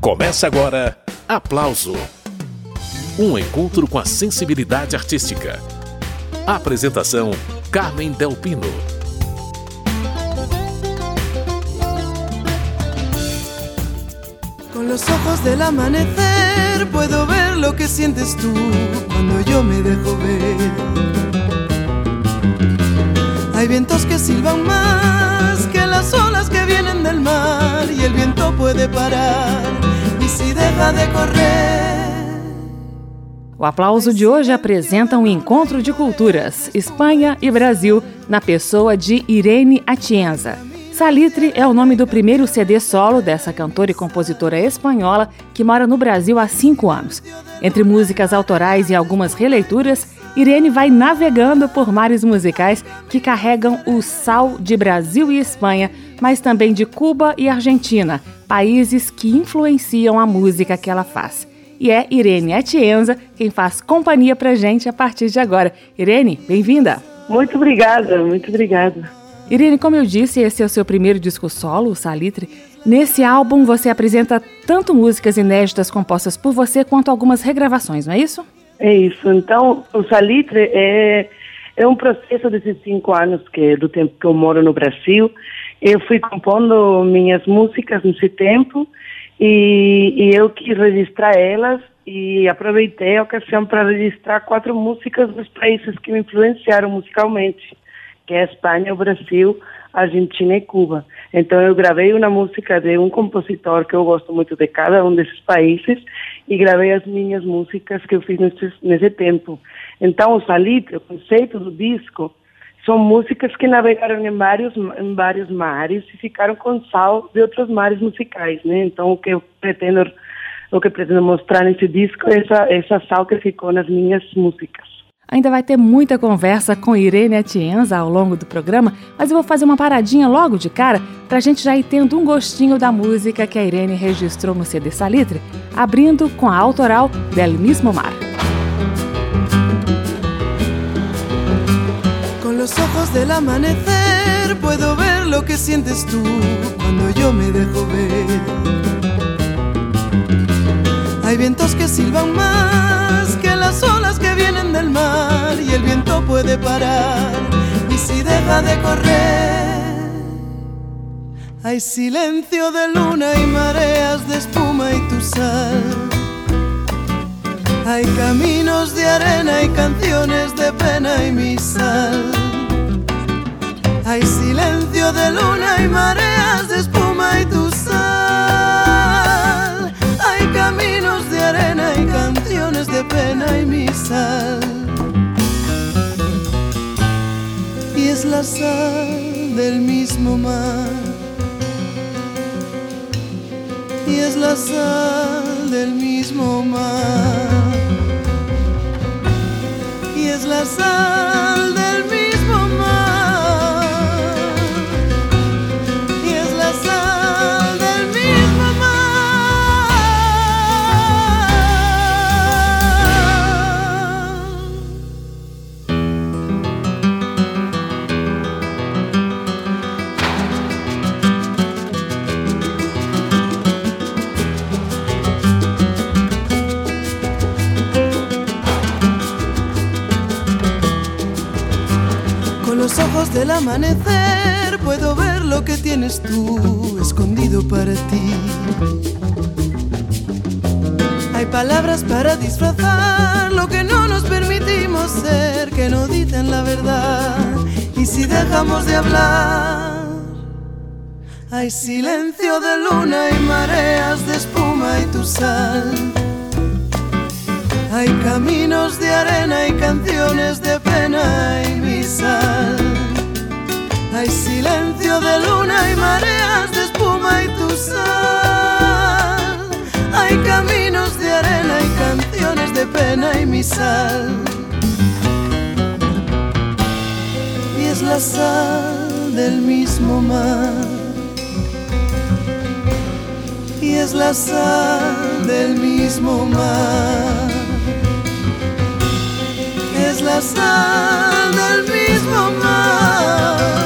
Começa agora Aplauso um encontro com a sensibilidade artística. Apresentação: Carmen Del Pino. Con los ojos del amanecer puedo ver lo que sientes tú cuando yo me dejo ver. Hay vientos que silban más que las olas que vienen del mar y el viento puede parar si deja de correr O aplauso de hoje apresenta um encontro de culturas, Espanha e Brasil, na pessoa de Irene Atienza. Salitre é o nome do primeiro CD solo dessa cantora e compositora espanhola que mora no Brasil há cinco anos. Entre músicas autorais e algumas releituras, Irene vai navegando por mares musicais que carregam o sal de Brasil e Espanha, mas também de Cuba e Argentina, países que influenciam a música que ela faz e é Irene Atienza quem faz companhia pra gente a partir de agora. Irene, bem-vinda! Muito obrigada, muito obrigada. Irene, como eu disse, esse é o seu primeiro disco solo, o Salitre. Nesse álbum você apresenta tanto músicas inéditas compostas por você quanto algumas regravações, não é isso? É isso. Então, o Salitre é, é um processo desses cinco anos que do tempo que eu moro no Brasil. Eu fui compondo minhas músicas nesse tempo e, e eu quis registrar elas e aproveitei a ocasião para registrar quatro músicas dos países que me influenciaram musicalmente, que é a Espanha, o Brasil, Argentina e Cuba. Então eu gravei uma música de um compositor que eu gosto muito de cada um desses países e gravei as minhas músicas que eu fiz nesse, nesse tempo. Então o Salitre, o conceito do disco, são músicas que navegaram em vários, em vários mares e ficaram com sal de outros mares musicais, né? Então o que eu pretendo, o que pretendo mostrar nesse disco é essa, essa sal que ficou nas minhas músicas. Ainda vai ter muita conversa com Irene Atienza ao longo do programa, mas eu vou fazer uma paradinha logo de cara para a gente já ir tendo um gostinho da música que a Irene registrou no CD Salitre, abrindo com a autoral Del Mismo Mar. ojos del amanecer puedo ver lo que sientes tú cuando yo me dejo ver. Hay vientos que silban puede parar y si deja de correr. Hay silencio de luna y mareas de espuma y tu sal. Hay caminos de arena y canciones de pena y mi sal. Hay silencio de luna y mareas de espuma y tu sal. Hay caminos de arena y canciones de pena y mi sal. La sal del mismo mar. Y es la sal del mismo mar. Y es la sal amanecer puedo ver lo que tienes tú escondido para ti. Hay palabras para disfrazar lo que no nos permitimos ser, que no dicen la verdad. Y si dejamos de hablar, hay silencio de luna y mareas de espuma y tu sal. Hay caminos de arena y canciones de pena y mi sal. Hay silencio de luna y mareas de espuma y tu sal. Hay caminos de arena y canciones de pena y mi sal. Y es la sal del mismo mar. Y es la sal del mismo mar. Es la sal del mismo mar.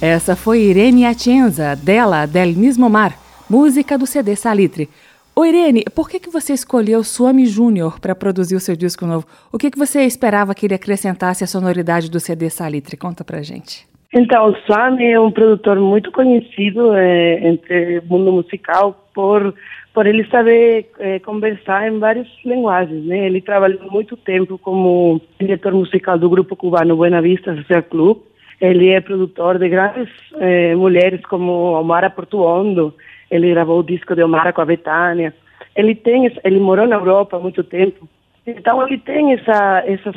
Essa foi Irene Atienza, dela, Del Mismo Mar, música do CD Salitre. Ô Irene, por que, que você escolheu Suami Júnior para produzir o seu disco novo? O que, que você esperava que ele acrescentasse à sonoridade do CD Salitre? Conta pra gente. Então, o Suami é um produtor muito conhecido é, entre o mundo musical por por ele saber é, conversar em várias linguagens, né? Ele trabalhou muito tempo como diretor musical do grupo cubano Buena Vista Social Club. Ele é produtor de grandes é, mulheres como Omara Portuondo. Ele gravou o disco de Omara com a Betânia. Ele tem, ele morou na Europa há muito tempo. Então ele tem essa, essas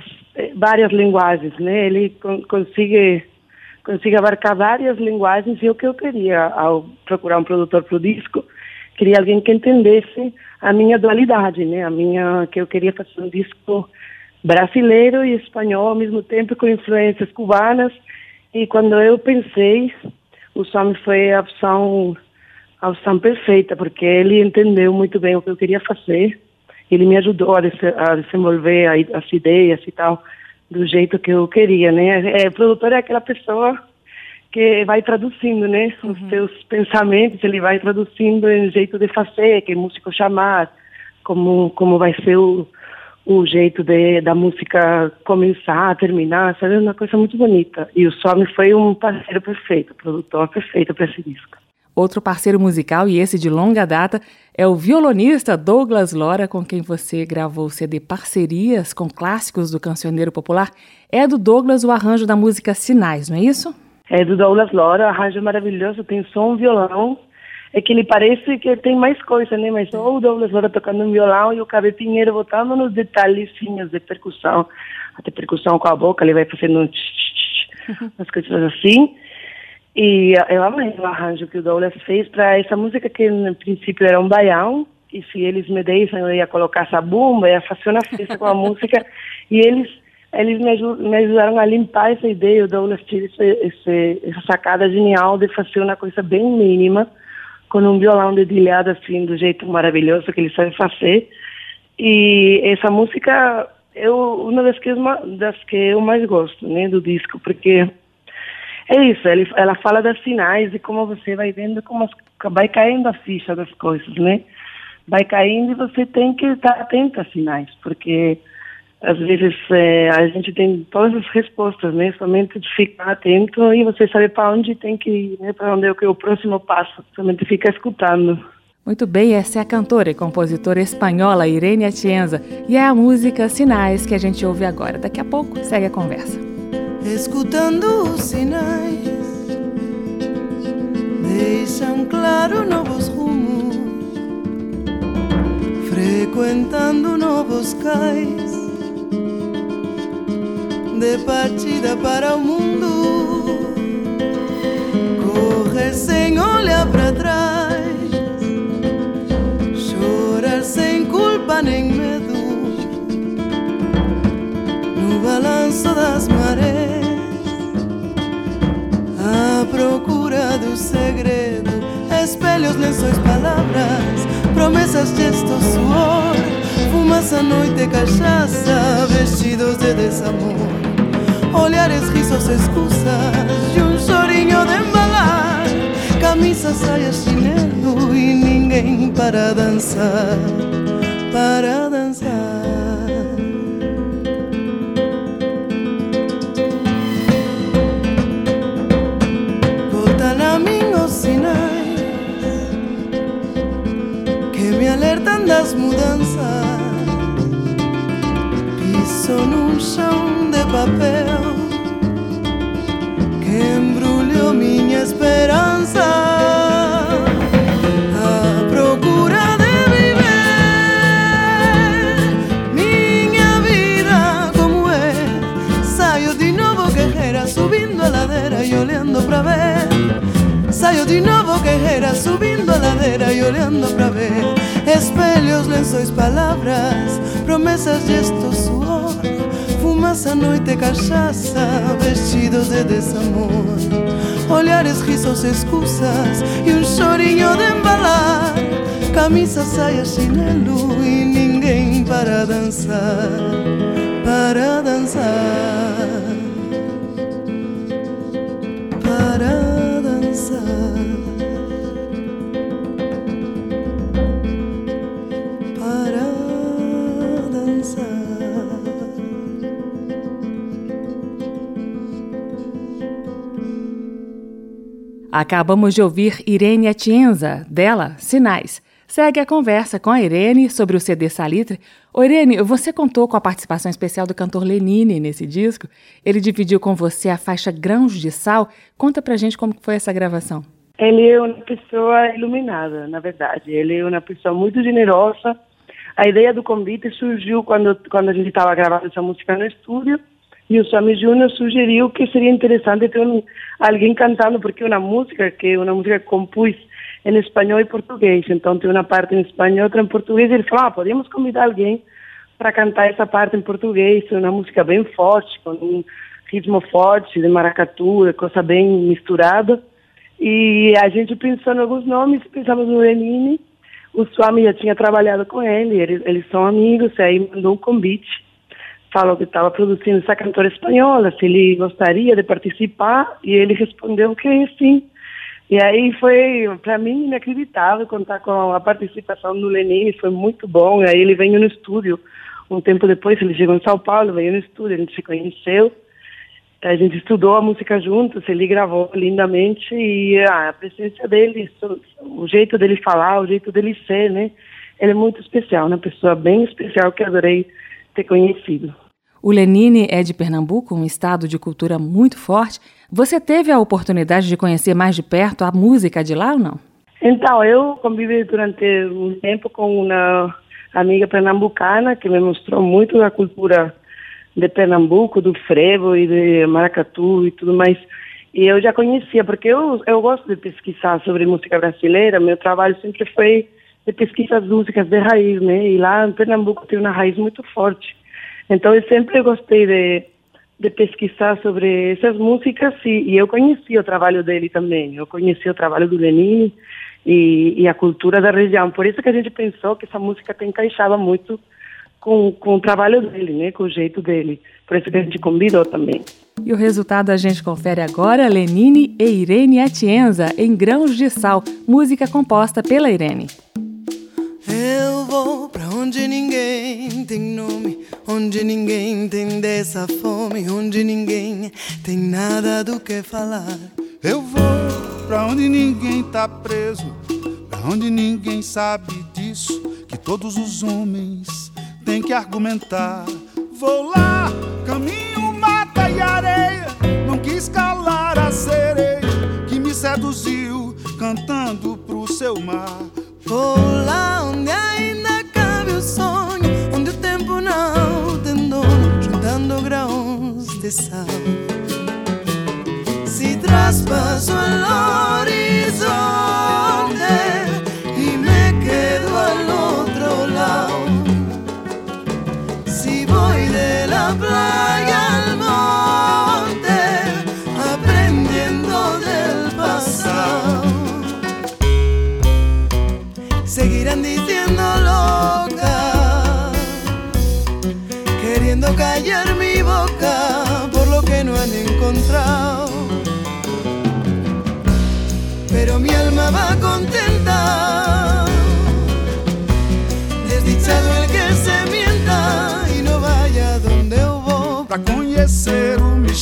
várias linguagens, né? Ele con consegue abarcar várias linguagens e o que eu queria ao procurar um produtor para o disco, queria alguém que entendesse a minha dualidade, né? A minha que eu queria fazer um disco brasileiro e espanhol ao mesmo tempo com influências cubanas. E quando eu pensei, o Sam foi a opção a opção perfeita, porque ele entendeu muito bem o que eu queria fazer. Ele me ajudou a, desenvolver as ideias e tal do jeito que eu queria, né? É, produtor é aquela pessoa que vai traduzindo, né? Os uhum. seus pensamentos, ele vai traduzindo em jeito de fazer, que músico chamar, como como vai ser o, o jeito de, da música começar, terminar, sabe? É uma coisa muito bonita. E o Some foi um parceiro perfeito, produtor perfeito para esse disco. Outro parceiro musical, e esse de longa data, é o violonista Douglas Lora, com quem você gravou o CD Parcerias com clássicos do cancioneiro popular. É do Douglas o arranjo da música Sinais, não é isso? É do Douglas Lora, arranjo maravilhoso, tem som, violão. É que ele parece que tem mais coisa, né? Mas só o Douglas Lora tocando um violão e o Cabe Pinheiro botando nos detalhezinhos de percussão. Até percussão com a boca, ele vai fazendo um umas coisas assim. E eu amei o arranjo que o Douglas fez para essa música que no princípio era um baião, e se eles me deixam eu ia colocar essa bomba, ia fazer uma festa com a música, e eles eles me, ajudaram a limpar essa ideia, o Douglas esse, essa sacada genial de fazer uma coisa bem mínima, com um violão dedilhado assim, do jeito maravilhoso que ele sabe fazer, e essa música é uma das que, das que eu mais gosto, né, do disco, porque é isso, ele, ela fala das sinais e como você vai vendo como as, vai caindo a ficha das coisas, né? Vai caindo e você tem que estar atento a sinais, porque às vezes é, a gente tem todas as respostas, né? Somente de ficar atento e você sabe para onde tem que ir, né? Para onde é o que é o próximo passo. Somente fica escutando. Muito bem, essa é a cantora e compositora espanhola Irene Atienza e é a música Sinais que a gente ouve agora. Daqui a pouco segue a conversa. escutando sinais deixan claro novos rumos, frecuentando novos cais de partida para o mundo. Correr sem olhar para trás, chorar sem culpa nem medo no balanço das marés procura do segredo. Espelhos, lençóis, palavras, promessas, gestos, suor. Fumaça, noite, cachaça, vestidos de desamor. Olhares, risos, excusas e um chorinho de embalar. Camisa, saia, chinelo e ninguém para dançar. Para dançar. Pra ver. Saio de novo guerreira subindo a ladeira e olhando pra ver Espelhos, lençóis, palavras, promessas, gestos, suor Fumaça, noite, cachaça, vestidos de desamor. Olhares, risos, excusas e um chorinho de embalar. Camisa, saia, chinelo e ninguém para dançar Para dançar Acabamos de ouvir Irene Atienza, dela, Sinais. Segue a conversa com a Irene sobre o CD Salitre. Ô Irene, você contou com a participação especial do cantor Lenine nesse disco. Ele dividiu com você a faixa Grãos de Sal. Conta pra gente como foi essa gravação. Ele é uma pessoa iluminada, na verdade. Ele é uma pessoa muito generosa. A ideia do convite surgiu quando, quando a gente estava gravando essa música no estúdio e o Sammy Júnior sugeriu que seria interessante ter um, alguém cantando, porque é uma música que uma música que compus em espanhol e português. Então tem uma parte em espanhol outra em português. E ele falou, ah, podemos convidar alguém para cantar essa parte em português. É uma música bem forte, com um ritmo forte de maracatu, coisa bem misturada. E a gente pensou em alguns nomes, pensamos no Lenine. O Swami já tinha trabalhado com ele, eles, eles são amigos, e aí mandou um convite falou que estava produzindo essa cantora espanhola, se ele gostaria de participar, e ele respondeu que sim. E aí foi, para mim, inacreditável contar com a participação do Lenine, foi muito bom. E aí ele veio no estúdio, um tempo depois, ele chegou em São Paulo, veio no estúdio, a gente se conheceu, a gente estudou a música juntos, ele gravou lindamente, e ah, a presença dele, o jeito dele falar, o jeito dele ser, né? Ele é muito especial, uma pessoa bem especial que adorei ter conhecido. O Lenine é de Pernambuco, um estado de cultura muito forte. Você teve a oportunidade de conhecer mais de perto a música de lá ou não? Então, eu convivi durante um tempo com uma amiga pernambucana que me mostrou muito da cultura de Pernambuco, do frevo e de maracatu e tudo mais. E eu já conhecia, porque eu, eu gosto de pesquisar sobre música brasileira. Meu trabalho sempre foi de pesquisa das músicas de raiz, né? E lá em Pernambuco tem uma raiz muito forte. Então eu sempre gostei de, de pesquisar sobre essas músicas e, e, eu conheci o trabalho dele também. Eu conheci o trabalho do Lenine e, e, a cultura da região. Por isso que a gente pensou que essa música encaixava muito com, com o trabalho dele, né? Com o jeito dele. Por isso que a gente convidou também. E o resultado a gente confere agora, Lenine e Irene Atienza, em Grãos de Sal, música composta pela Irene. Vou pra onde ninguém tem nome, onde ninguém tem dessa fome, onde ninguém tem nada do que falar. Eu vou pra onde ninguém tá preso, pra onde ninguém sabe disso, que todos os homens têm que argumentar. Vou lá, caminho, mata e areia, não quis calar a sereia que me seduziu, cantando pro seu mar. Vou lá grãos de sal. Se traspasso o horizonte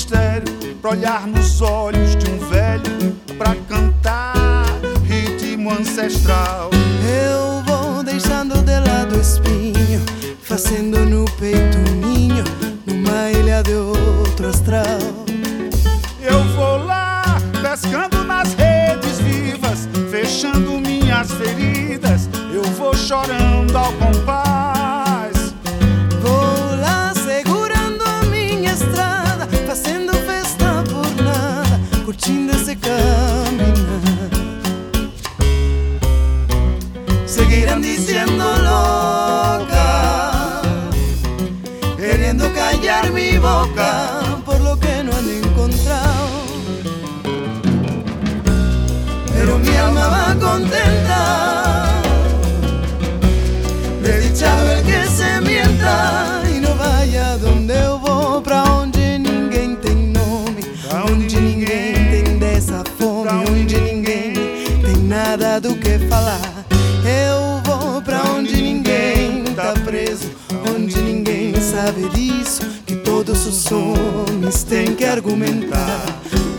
mistério, pra olhar nos olhos de um velho, pra cantar ritmo ancestral. Eu vou deixando de lado o espinho, fazendo no peito um ninho, numa ilha de outro astral. Eu vou lá, pescando nas redes vivas, fechando minhas feridas. Eu vou chorando curtindo esse caminhar.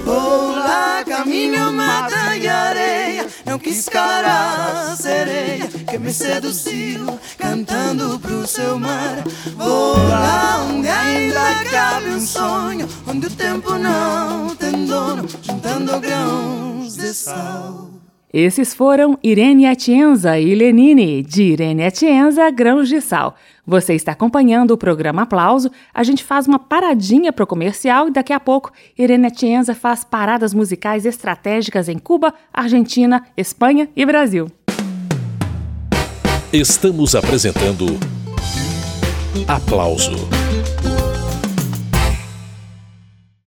Vou lá, caminho, mata e areia, não quis calar a sereia que me seduziu, cantando pro seu mar. Vou lá onde ainda cabe um sonho, onde o tempo não tem dono, juntando grãos de sal. Esses foram Irene Atienza e Lenine, de Irene Atienza, Grãos de Sal. Você está acompanhando o programa Aplauso. A gente faz uma paradinha para o comercial e daqui a pouco Irene Atienza faz paradas musicais estratégicas em Cuba, Argentina, Espanha e Brasil. Estamos apresentando Aplauso